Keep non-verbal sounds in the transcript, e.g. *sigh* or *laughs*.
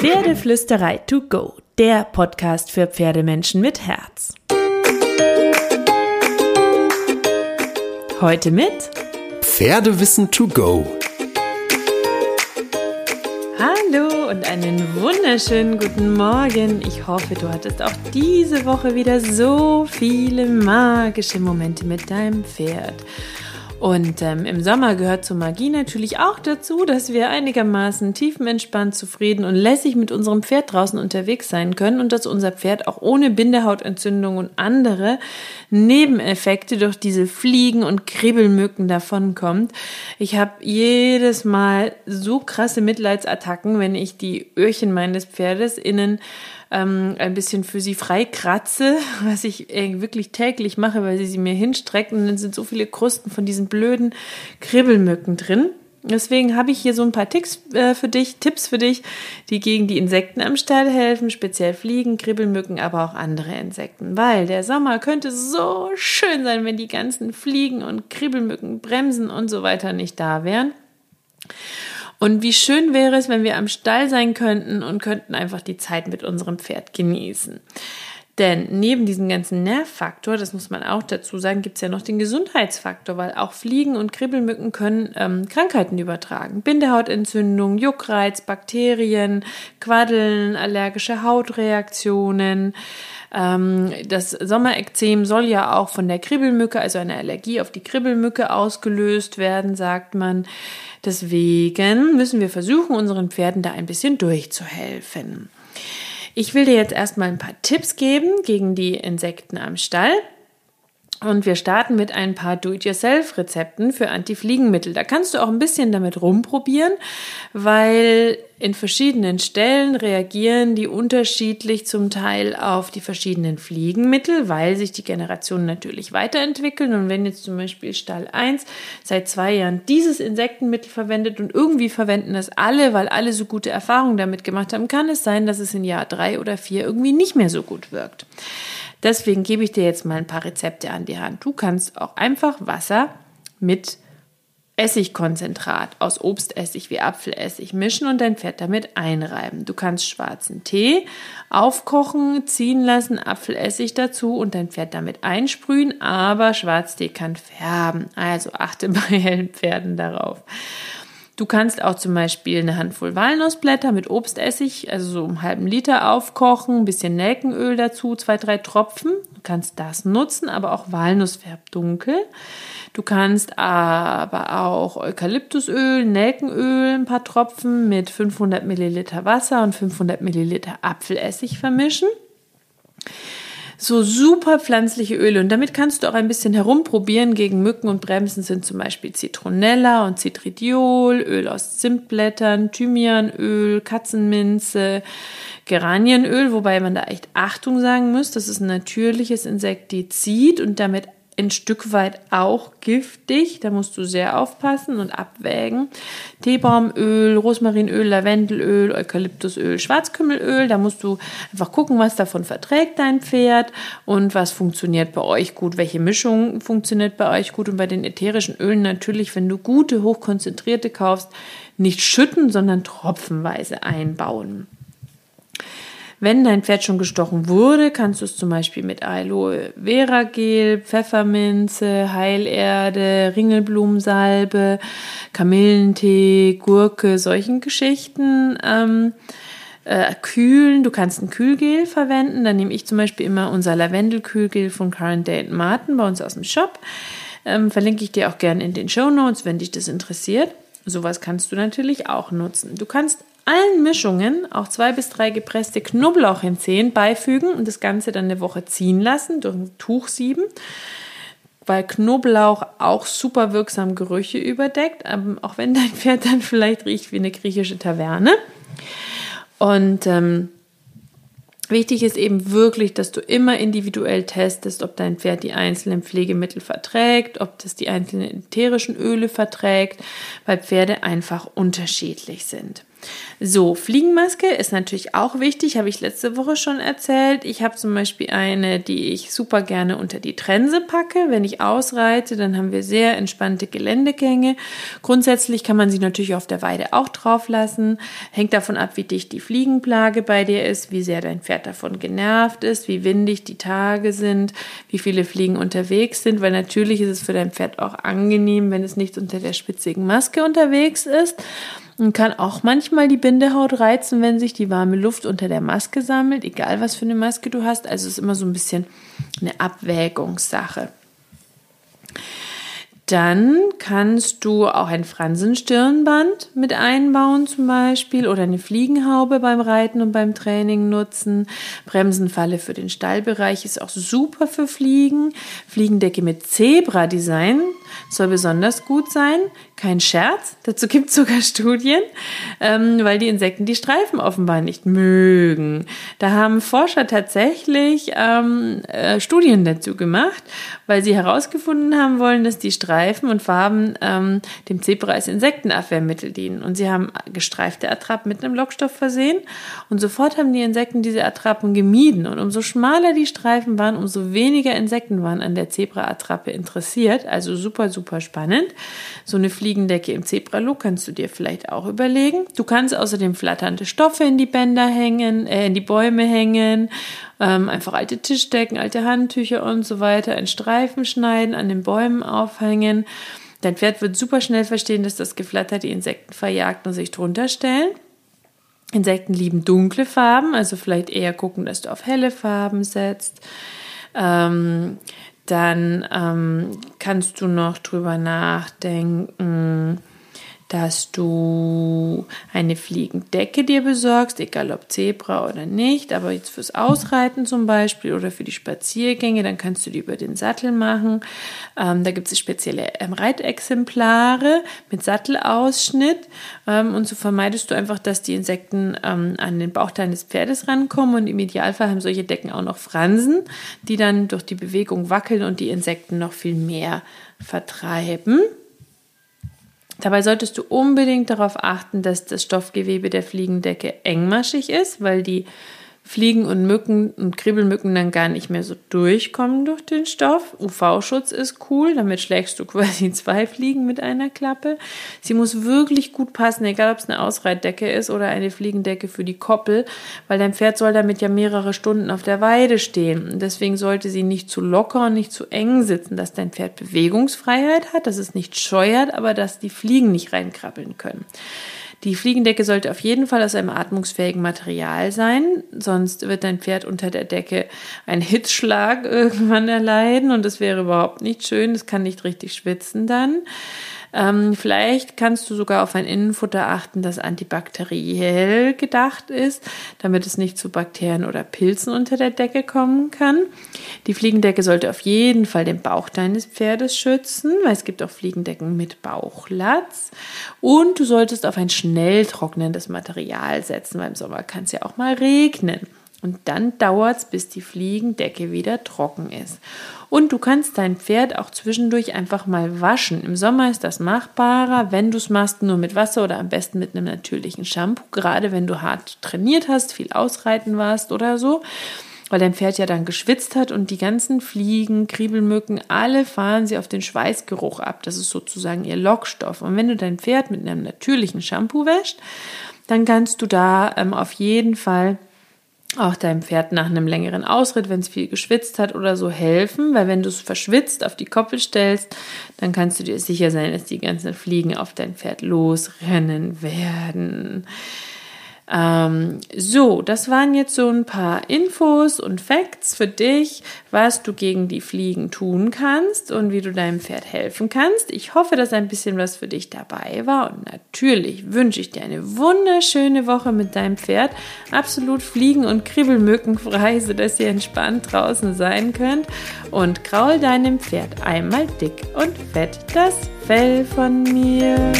Pferdeflüsterei to go, der Podcast für Pferdemenschen mit Herz. Heute mit Pferdewissen to go. Hallo und einen wunderschönen guten Morgen. Ich hoffe, du hattest auch diese Woche wieder so viele magische Momente mit deinem Pferd. Und ähm, im Sommer gehört zur Magie natürlich auch dazu, dass wir einigermaßen tiefenentspannt, zufrieden und lässig mit unserem Pferd draußen unterwegs sein können und dass unser Pferd auch ohne Bindehautentzündung und andere Nebeneffekte durch diese Fliegen und Kribbelmücken davonkommt. Ich habe jedes Mal so krasse Mitleidsattacken, wenn ich die Öhrchen meines Pferdes innen ähm, ein bisschen für sie freikratze, *laughs* was ich äh, wirklich täglich mache, weil sie sie mir hinstreckt und dann sind so viele Krusten von diesen blöden Kribbelmücken drin. Deswegen habe ich hier so ein paar Ticks äh, für dich, Tipps für dich, die gegen die Insekten am Stall helfen, speziell Fliegen, Kribbelmücken, aber auch andere Insekten. Weil der Sommer könnte so schön sein, wenn die ganzen Fliegen und Kribbelmücken, Bremsen und so weiter nicht da wären. Und wie schön wäre es, wenn wir am Stall sein könnten und könnten einfach die Zeit mit unserem Pferd genießen. Denn neben diesem ganzen Nervfaktor, das muss man auch dazu sagen, gibt es ja noch den Gesundheitsfaktor, weil auch Fliegen und Kribbelmücken können ähm, Krankheiten übertragen. Bindehautentzündung, Juckreiz, Bakterien, Quaddeln, allergische Hautreaktionen. Ähm, das Sommerekzem soll ja auch von der Kribbelmücke, also eine Allergie auf die Kribbelmücke ausgelöst werden, sagt man. Deswegen müssen wir versuchen, unseren Pferden da ein bisschen durchzuhelfen. Ich will dir jetzt erstmal ein paar Tipps geben gegen die Insekten am Stall. Und wir starten mit ein paar Do-it-yourself-Rezepten für Antifliegenmittel. Da kannst du auch ein bisschen damit rumprobieren, weil in verschiedenen Stellen reagieren die unterschiedlich zum Teil auf die verschiedenen Fliegenmittel, weil sich die Generationen natürlich weiterentwickeln. Und wenn jetzt zum Beispiel Stall 1 seit zwei Jahren dieses Insektenmittel verwendet und irgendwie verwenden das alle, weil alle so gute Erfahrungen damit gemacht haben, kann es sein, dass es in Jahr drei oder vier irgendwie nicht mehr so gut wirkt. Deswegen gebe ich dir jetzt mal ein paar Rezepte an die Hand. Du kannst auch einfach Wasser mit Essigkonzentrat aus Obstessig wie Apfelessig mischen und dein Fett damit einreiben. Du kannst schwarzen Tee aufkochen, ziehen lassen, Apfelessig dazu und dein Pferd damit einsprühen, aber Schwarztee kann färben. Also achte *laughs* bei hellen Pferden darauf. Du kannst auch zum Beispiel eine Handvoll Walnussblätter mit Obstessig, also so einen halben Liter aufkochen, ein bisschen Nelkenöl dazu, zwei, drei Tropfen. Du kannst das nutzen, aber auch Walnuss färbt dunkel. Du kannst aber auch Eukalyptusöl, Nelkenöl, ein paar Tropfen mit 500 Milliliter Wasser und 500 Milliliter Apfelessig vermischen so super pflanzliche Öle. Und damit kannst du auch ein bisschen herumprobieren. Gegen Mücken und Bremsen sind zum Beispiel Zitronella und Citridiol, Öl aus Zimtblättern, Thymianöl, Katzenminze, Geranienöl, wobei man da echt Achtung sagen muss. Das ist ein natürliches Insektizid und damit ein Stück weit auch giftig. Da musst du sehr aufpassen und abwägen. Teebaumöl, Rosmarinöl, Lavendelöl, Eukalyptusöl, Schwarzkümmelöl. Da musst du einfach gucken, was davon verträgt dein Pferd und was funktioniert bei euch gut, welche Mischung funktioniert bei euch gut. Und bei den ätherischen Ölen natürlich, wenn du gute, hochkonzentrierte kaufst, nicht schütten, sondern tropfenweise einbauen. Wenn dein Pferd schon gestochen wurde, kannst du es zum Beispiel mit Aloe Vera Gel, Pfefferminze, Heilerde, Ringelblumensalbe, Kamillentee, Gurke, solchen Geschichten ähm, äh, kühlen. Du kannst ein Kühlgel verwenden. Da nehme ich zum Beispiel immer unser Lavendelkühlgel von Current Martin bei uns aus dem Shop. Ähm, verlinke ich dir auch gerne in den Show Notes, wenn dich das interessiert. Sowas kannst du natürlich auch nutzen. Du kannst allen Mischungen auch zwei bis drei gepresste Knoblauchzehen beifügen und das Ganze dann eine Woche ziehen lassen, durch ein Tuch sieben, weil Knoblauch auch super wirksam Gerüche überdeckt, auch wenn dein Pferd dann vielleicht riecht wie eine griechische Taverne. Und ähm, Wichtig ist eben wirklich, dass du immer individuell testest, ob dein Pferd die einzelnen Pflegemittel verträgt, ob das die einzelnen ätherischen Öle verträgt, weil Pferde einfach unterschiedlich sind. So, Fliegenmaske ist natürlich auch wichtig, habe ich letzte Woche schon erzählt. Ich habe zum Beispiel eine, die ich super gerne unter die Trense packe. Wenn ich ausreite, dann haben wir sehr entspannte Geländegänge. Grundsätzlich kann man sie natürlich auf der Weide auch drauf lassen. Hängt davon ab, wie dicht die Fliegenplage bei dir ist, wie sehr dein Pferd davon genervt ist, wie windig die Tage sind, wie viele Fliegen unterwegs sind, weil natürlich ist es für dein Pferd auch angenehm, wenn es nicht unter der spitzigen Maske unterwegs ist und kann auch manchmal die Bindehaut reizen, wenn sich die warme Luft unter der Maske sammelt, egal was für eine Maske du hast. Also es ist immer so ein bisschen eine Abwägungssache. Dann kannst du auch ein Fransenstirnband mit einbauen zum Beispiel oder eine Fliegenhaube beim Reiten und beim Training nutzen. Bremsenfalle für den Stallbereich ist auch super für Fliegen. Fliegendecke mit Zebra-Design soll besonders gut sein. Kein Scherz, dazu gibt es sogar Studien, ähm, weil die Insekten die Streifen offenbar nicht mögen. Da haben Forscher tatsächlich ähm, äh, Studien dazu gemacht, weil sie herausgefunden haben wollen, dass die Streifen und Farben ähm, dem Zebra als Insektenabwehrmittel dienen. Und sie haben gestreifte Attrappen mit einem Lockstoff versehen und sofort haben die Insekten diese Attrappen gemieden. Und umso schmaler die Streifen waren, umso weniger Insekten waren an der Zebra-Attrappe interessiert. Also super, super spannend. So eine Fliege Fliegendecke im Zebra-Look kannst du dir vielleicht auch überlegen. Du kannst außerdem flatternde Stoffe in die Bänder hängen, äh, in die Bäume hängen, ähm, einfach alte Tischdecken, alte Handtücher und so weiter in Streifen schneiden, an den Bäumen aufhängen. Dein Pferd wird super schnell verstehen, dass das Geflatter die Insekten verjagt und sich drunter stellen. Insekten lieben dunkle Farben, also vielleicht eher gucken, dass du auf helle Farben setzt. Ähm, dann ähm, kannst du noch drüber nachdenken, dass du eine Fliegendecke dir besorgst, egal ob Zebra oder nicht, aber jetzt fürs Ausreiten zum Beispiel oder für die Spaziergänge, dann kannst du die über den Sattel machen. Ähm, da gibt es spezielle ähm, Reitexemplare mit Sattelausschnitt ähm, und so vermeidest du einfach, dass die Insekten ähm, an den Bauch deines Pferdes rankommen und im Idealfall haben solche Decken auch noch Fransen, die dann durch die Bewegung wackeln und die Insekten noch viel mehr vertreiben. Dabei solltest du unbedingt darauf achten, dass das Stoffgewebe der Fliegendecke engmaschig ist, weil die Fliegen und Mücken und Kribbelmücken dann gar nicht mehr so durchkommen durch den Stoff. UV-Schutz ist cool, damit schlägst du *laughs* quasi zwei Fliegen mit einer Klappe. Sie muss wirklich gut passen, egal ob es eine Ausreitdecke ist oder eine Fliegendecke für die Koppel, weil dein Pferd soll damit ja mehrere Stunden auf der Weide stehen. Deswegen sollte sie nicht zu locker und nicht zu eng sitzen, dass dein Pferd Bewegungsfreiheit hat, dass es nicht scheuert, aber dass die Fliegen nicht reinkrabbeln können. Die Fliegendecke sollte auf jeden Fall aus einem atmungsfähigen Material sein, sonst wird dein Pferd unter der Decke einen Hitzschlag *laughs* irgendwann erleiden und das wäre überhaupt nicht schön. Das kann nicht richtig schwitzen dann. Ähm, vielleicht kannst du sogar auf ein Innenfutter achten, das antibakteriell gedacht ist, damit es nicht zu Bakterien oder Pilzen unter der Decke kommen kann. Die Fliegendecke sollte auf jeden Fall den Bauch deines Pferdes schützen, weil es gibt auch Fliegendecken mit Bauchlatz. Und du solltest auf ein schnell trocknendes Material setzen, weil im Sommer kann es ja auch mal regnen. Und dann dauert es, bis die Fliegendecke wieder trocken ist. Und du kannst dein Pferd auch zwischendurch einfach mal waschen. Im Sommer ist das machbarer, wenn du es machst, nur mit Wasser oder am besten mit einem natürlichen Shampoo. Gerade wenn du hart trainiert hast, viel ausreiten warst oder so. Weil dein Pferd ja dann geschwitzt hat und die ganzen Fliegen, Kriebelmücken, alle fahren sie auf den Schweißgeruch ab. Das ist sozusagen ihr Lockstoff. Und wenn du dein Pferd mit einem natürlichen Shampoo wäscht, dann kannst du da ähm, auf jeden Fall auch deinem Pferd nach einem längeren Ausritt, wenn es viel geschwitzt hat oder so, helfen, weil wenn du es verschwitzt auf die Koppel stellst, dann kannst du dir sicher sein, dass die ganzen Fliegen auf dein Pferd losrennen werden. Ähm, so, das waren jetzt so ein paar Infos und Facts für dich, was du gegen die Fliegen tun kannst und wie du deinem Pferd helfen kannst. Ich hoffe, dass ein bisschen was für dich dabei war und natürlich wünsche ich dir eine wunderschöne Woche mit deinem Pferd. Absolut fliegen- und kribbelmückenfrei, sodass ihr entspannt draußen sein könnt und kraul deinem Pferd einmal dick und fett das Fell von mir.